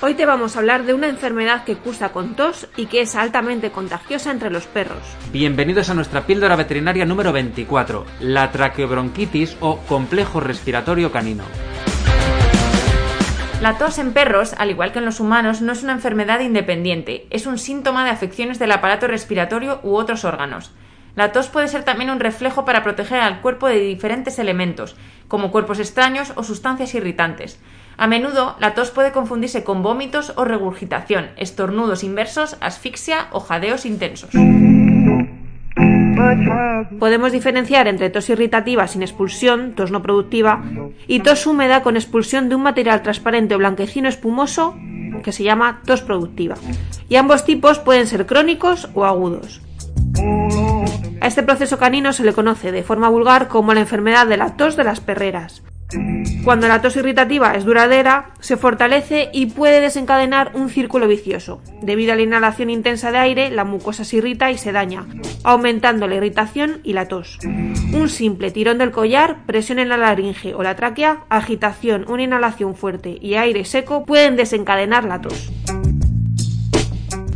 Hoy te vamos a hablar de una enfermedad que cursa con tos y que es altamente contagiosa entre los perros. Bienvenidos a nuestra píldora veterinaria número 24, la traqueobronquitis o complejo respiratorio canino. La tos en perros, al igual que en los humanos, no es una enfermedad independiente, es un síntoma de afecciones del aparato respiratorio u otros órganos. La tos puede ser también un reflejo para proteger al cuerpo de diferentes elementos, como cuerpos extraños o sustancias irritantes. A menudo, la tos puede confundirse con vómitos o regurgitación, estornudos inversos, asfixia o jadeos intensos. Podemos diferenciar entre tos irritativa sin expulsión, tos no productiva, y tos húmeda con expulsión de un material transparente o blanquecino espumoso que se llama tos productiva. Y ambos tipos pueden ser crónicos o agudos. A este proceso canino se le conoce de forma vulgar como la enfermedad de la tos de las perreras. Cuando la tos irritativa es duradera, se fortalece y puede desencadenar un círculo vicioso. Debido a la inhalación intensa de aire, la mucosa se irrita y se daña, aumentando la irritación y la tos. Un simple tirón del collar, presión en la laringe o la tráquea, agitación, una inhalación fuerte y aire seco pueden desencadenar la tos.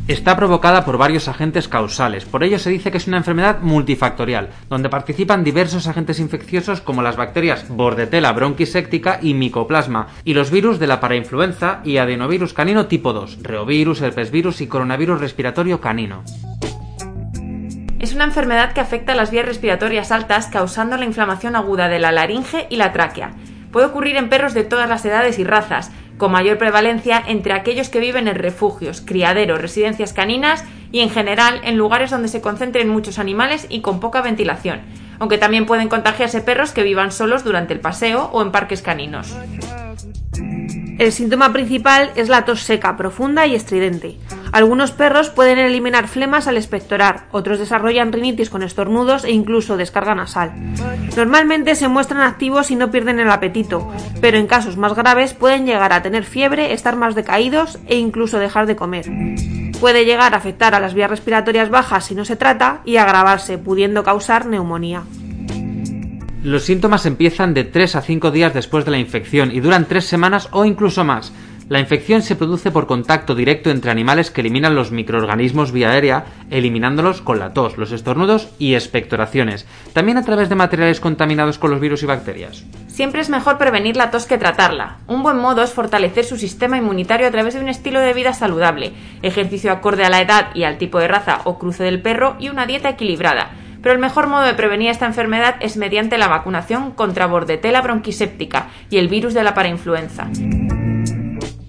Está provocada por varios agentes causales, por ello se dice que es una enfermedad multifactorial, donde participan diversos agentes infecciosos como las bacterias Bordetella bronquisectica y Mycoplasma, y los virus de la parainfluenza y adenovirus canino tipo 2, reovirus, herpesvirus y coronavirus respiratorio canino. Es una enfermedad que afecta a las vías respiratorias altas causando la inflamación aguda de la laringe y la tráquea. Puede ocurrir en perros de todas las edades y razas, con mayor prevalencia entre aquellos que viven en refugios, criaderos, residencias caninas y en general en lugares donde se concentren muchos animales y con poca ventilación, aunque también pueden contagiarse perros que vivan solos durante el paseo o en parques caninos. El síntoma principal es la tos seca, profunda y estridente. Algunos perros pueden eliminar flemas al expectorar, otros desarrollan rinitis con estornudos e incluso descarga nasal. Normalmente se muestran activos y no pierden el apetito, pero en casos más graves pueden llegar a tener fiebre, estar más decaídos e incluso dejar de comer. Puede llegar a afectar a las vías respiratorias bajas si no se trata y agravarse, pudiendo causar neumonía. Los síntomas empiezan de 3 a 5 días después de la infección y duran 3 semanas o incluso más. La infección se produce por contacto directo entre animales que eliminan los microorganismos vía aérea, eliminándolos con la tos, los estornudos y expectoraciones, también a través de materiales contaminados con los virus y bacterias. Siempre es mejor prevenir la tos que tratarla. Un buen modo es fortalecer su sistema inmunitario a través de un estilo de vida saludable, ejercicio acorde a la edad y al tipo de raza o cruce del perro y una dieta equilibrada. Pero el mejor modo de prevenir esta enfermedad es mediante la vacunación contra bordetela bronquiséptica y el virus de la parainfluenza.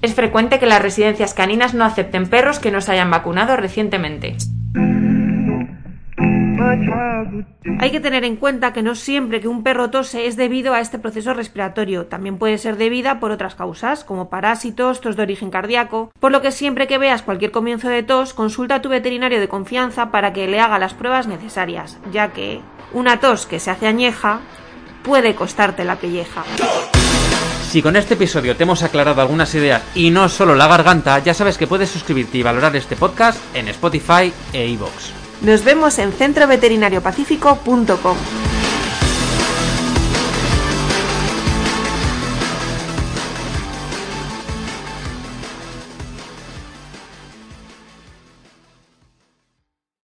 Es frecuente que las residencias caninas no acepten perros que no se hayan vacunado recientemente. Hay que tener en cuenta que no siempre que un perro tose es debido a este proceso respiratorio, también puede ser debida por otras causas, como parásitos, tos de origen cardíaco, por lo que siempre que veas cualquier comienzo de tos, consulta a tu veterinario de confianza para que le haga las pruebas necesarias, ya que una tos que se hace añeja puede costarte la pelleja. Si con este episodio te hemos aclarado algunas ideas y no solo la garganta, ya sabes que puedes suscribirte y valorar este podcast en Spotify e iVoox. Nos vemos en centroveterinariopacífico.com.